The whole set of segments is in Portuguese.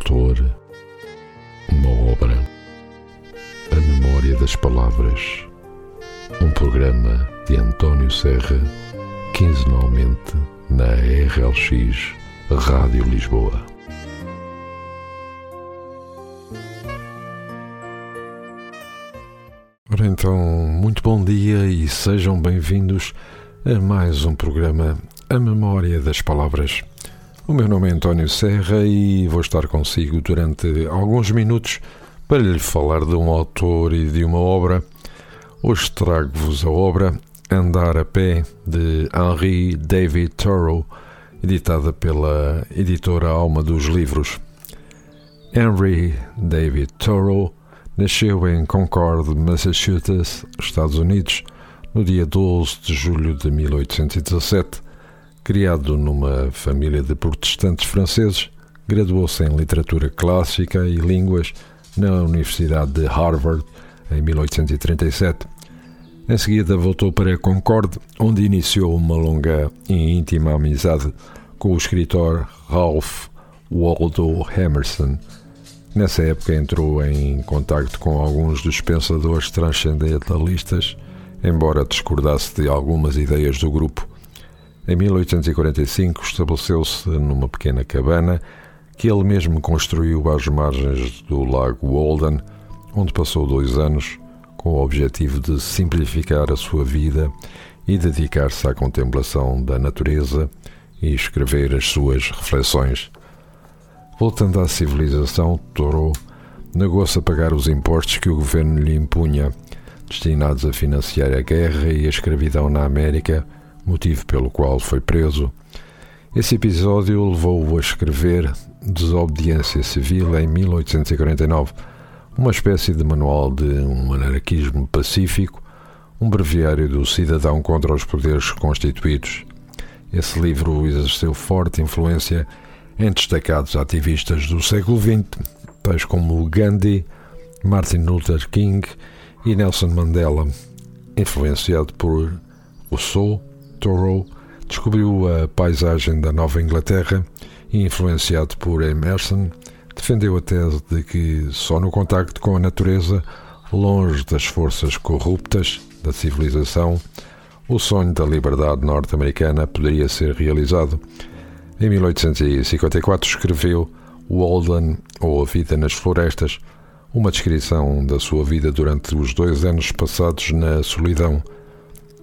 autor, uma obra, a memória das palavras, um programa de António Serra, quinzenalmente na RLX Rádio Lisboa. Ora então, muito bom dia e sejam bem-vindos a mais um programa A Memória das Palavras. O meu nome é António Serra e vou estar consigo durante alguns minutos para lhe falar de um autor e de uma obra. Hoje trago-vos a obra Andar a Pé de Henri David Thoreau, editada pela editora Alma dos Livros. Henry David Thoreau nasceu em Concord, Massachusetts, Estados Unidos, no dia 12 de julho de 1817 Criado numa família de protestantes franceses, graduou-se em literatura clássica e línguas na Universidade de Harvard em 1837. Em seguida, voltou para Concorde, onde iniciou uma longa e íntima amizade com o escritor Ralph Waldo Emerson. Nessa época entrou em contato com alguns dos pensadores transcendentalistas, embora discordasse de algumas ideias do grupo. Em 1845 estabeleceu-se numa pequena cabana que ele mesmo construiu às margens do lago Walden, onde passou dois anos com o objetivo de simplificar a sua vida e dedicar-se à contemplação da natureza e escrever as suas reflexões. Voltando à civilização, Thoreau negou-se a pagar os impostos que o governo lhe impunha, destinados a financiar a guerra e a escravidão na América motivo pelo qual foi preso. Esse episódio levou-o a escrever Desobediência Civil em 1849, uma espécie de manual de um anarquismo pacífico, um breviário do cidadão contra os poderes constituídos. Esse livro exerceu forte influência em destacados ativistas do século XX, tais como Gandhi, Martin Luther King e Nelson Mandela, influenciado por Rousseau, Thoreau descobriu a paisagem da Nova Inglaterra e, influenciado por Emerson, defendeu a tese de que só no contacto com a natureza, longe das forças corruptas da civilização, o sonho da liberdade norte-americana poderia ser realizado. Em 1854 escreveu Walden ou A Vida nas Florestas, uma descrição da sua vida durante os dois anos passados na solidão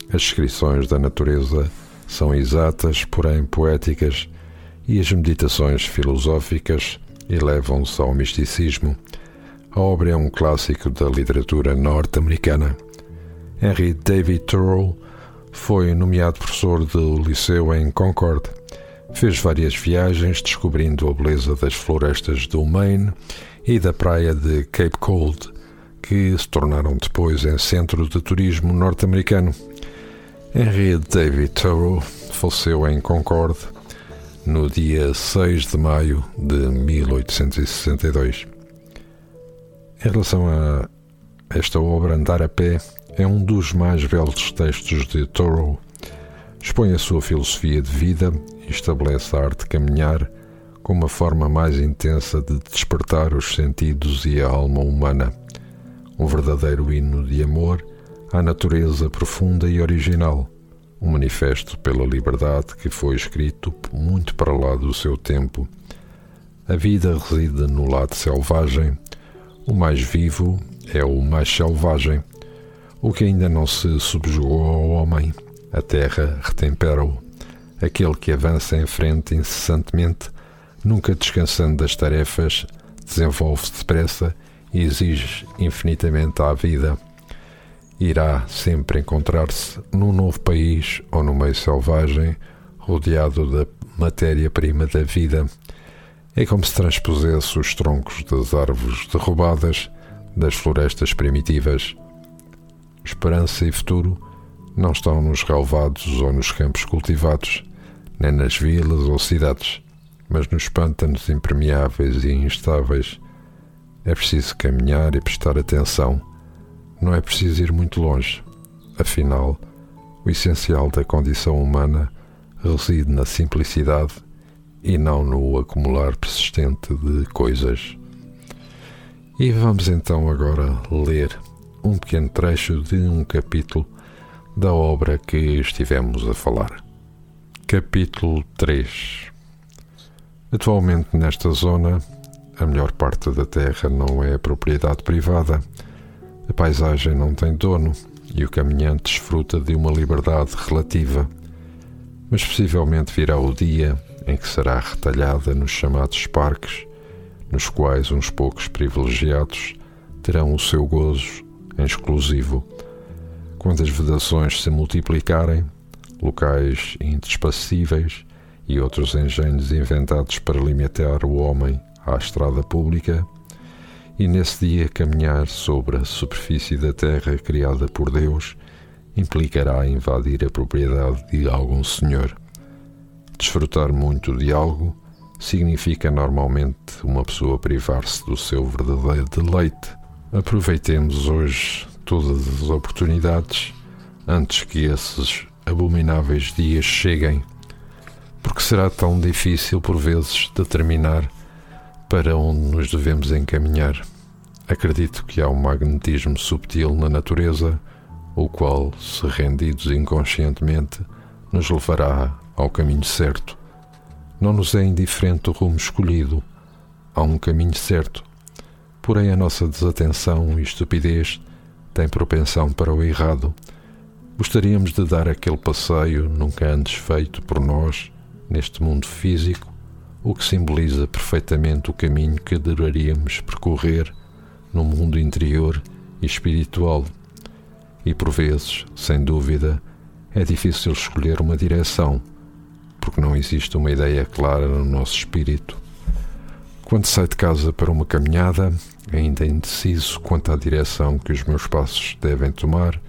as descrições da natureza são exatas, porém poéticas, e as meditações filosóficas elevam-se ao misticismo. A obra é um clássico da literatura norte-americana. Henry David Thoreau foi nomeado professor do liceu em Concord. Fez várias viagens descobrindo a beleza das florestas do Maine e da praia de Cape Cold, que se tornaram depois em centro de turismo norte-americano. Henry David Thoreau faleceu em Concorde no dia 6 de maio de 1862. Em relação a esta obra, Andar a Pé é um dos mais belos textos de Thoreau. Expõe a sua filosofia de vida e estabelece a arte de caminhar como uma forma mais intensa de despertar os sentidos e a alma humana. Um verdadeiro hino de amor à natureza profunda e original, um manifesto pela liberdade que foi escrito muito para lá do seu tempo. A vida reside no lado selvagem, o mais vivo é o mais selvagem, o que ainda não se subjugou ao homem. A terra retempera-o, aquele que avança em frente incessantemente, nunca descansando das tarefas, desenvolve-se depressa e exige infinitamente à vida irá sempre encontrar-se num novo país ou no meio selvagem, rodeado da matéria-prima da vida. É como se transpusesse os troncos das árvores derrubadas das florestas primitivas. Esperança e futuro não estão nos relevados ou nos campos cultivados, nem nas vilas ou cidades, mas nos pântanos impermeáveis e instáveis. É preciso caminhar e prestar atenção não é preciso ir muito longe. Afinal, o essencial da condição humana reside na simplicidade e não no acumular persistente de coisas. E vamos então agora ler um pequeno trecho de um capítulo da obra que estivemos a falar. Capítulo 3 Atualmente, nesta zona, a melhor parte da terra não é propriedade privada, a paisagem não tem dono e o caminhante desfruta de uma liberdade relativa. Mas possivelmente virá o dia em que será retalhada nos chamados parques, nos quais uns poucos privilegiados terão o seu gozo em exclusivo. Quando as vedações se multiplicarem, locais intranspassíveis e outros engenhos inventados para limitar o homem à estrada pública, e nesse dia caminhar sobre a superfície da terra criada por Deus implicará invadir a propriedade de algum senhor. Desfrutar muito de algo significa normalmente uma pessoa privar-se do seu verdadeiro deleite. Aproveitemos hoje todas as oportunidades antes que esses abomináveis dias cheguem, porque será tão difícil por vezes determinar para onde nos devemos encaminhar. Acredito que há um magnetismo subtil na natureza, o qual, se rendidos inconscientemente, nos levará ao caminho certo. Não nos é indiferente o rumo escolhido, há um caminho certo. Porém, a nossa desatenção e estupidez têm propensão para o errado. Gostaríamos de dar aquele passeio nunca antes feito por nós neste mundo físico o que simboliza perfeitamente o caminho que deveríamos percorrer no mundo interior e espiritual. E por vezes, sem dúvida, é difícil escolher uma direção, porque não existe uma ideia clara no nosso espírito. Quando saio de casa para uma caminhada, ainda indeciso quanto à direção que os meus passos devem tomar,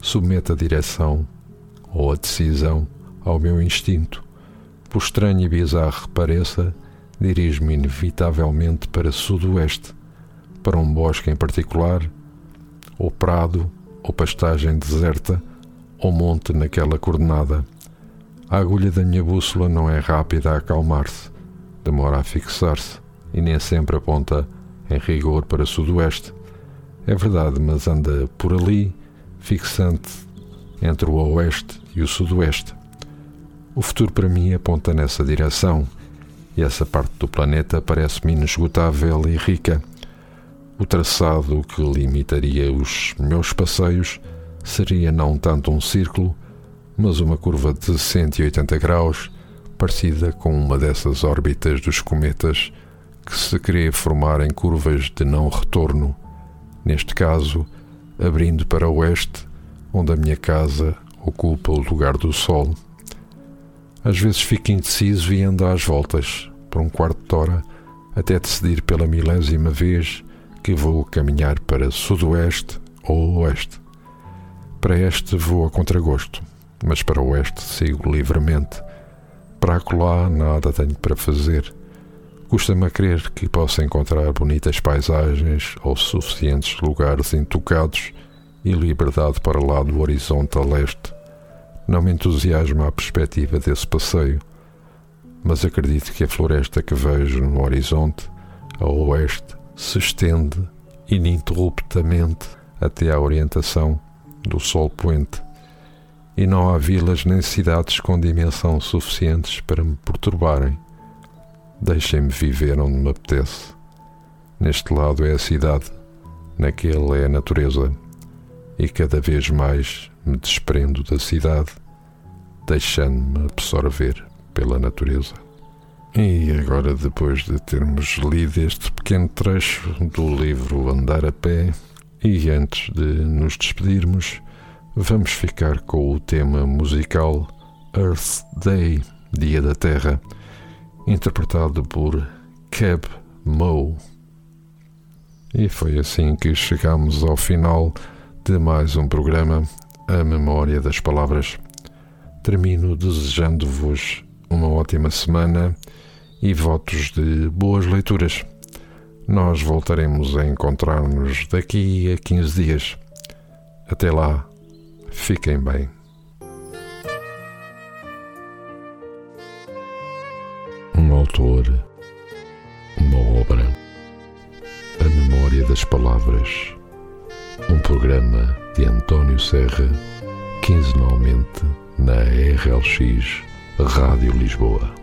submeto a direção ou a decisão ao meu instinto por estranho e bizarro que pareça, dirijo-me inevitavelmente para sudoeste, para um bosque em particular, ou prado, ou pastagem deserta, ou monte naquela coordenada. A agulha da minha bússola não é rápida a acalmar-se, demora a fixar-se e nem sempre aponta em rigor para sudoeste. É verdade, mas anda por ali, fixante entre o oeste e o sudoeste. O futuro para mim aponta nessa direção e essa parte do planeta parece-me inesgotável e rica. O traçado que limitaria os meus passeios seria não tanto um círculo, mas uma curva de 180 graus, parecida com uma dessas órbitas dos cometas que se crê formar em curvas de não retorno, neste caso, abrindo para o oeste, onde a minha casa ocupa o lugar do Sol. Às vezes fico indeciso e ando às voltas, por um quarto de hora, até decidir pela milésima vez que vou caminhar para sudoeste ou oeste. Para este vou a contragosto, mas para o oeste sigo livremente. Para acolá nada tenho para fazer. Custa-me a crer que possa encontrar bonitas paisagens ou suficientes lugares intocados e liberdade para lá do horizonte a leste não me entusiasma a perspectiva desse passeio, mas acredito que a floresta que vejo no horizonte, a oeste, se estende ininterruptamente até à orientação do sol poente, e não há vilas nem cidades com dimensão suficientes para me perturbarem. Deixem-me viver onde me apetece. Neste lado é a cidade, naquele é a natureza, e cada vez mais me desprendo da cidade, deixando-me absorver pela natureza. E agora, depois de termos lido este pequeno trecho do livro Andar a Pé, e antes de nos despedirmos, vamos ficar com o tema musical Earth Day, Dia da Terra, interpretado por Cab Moe. E foi assim que chegamos ao final de mais um programa A Memória das Palavras. Termino desejando-vos uma ótima semana e votos de boas leituras. Nós voltaremos a encontrar-nos daqui a 15 dias. Até lá, fiquem bem. autor, uma obra, a memória das palavras, um programa de António Serra, quinzenalmente na RLX Rádio Lisboa.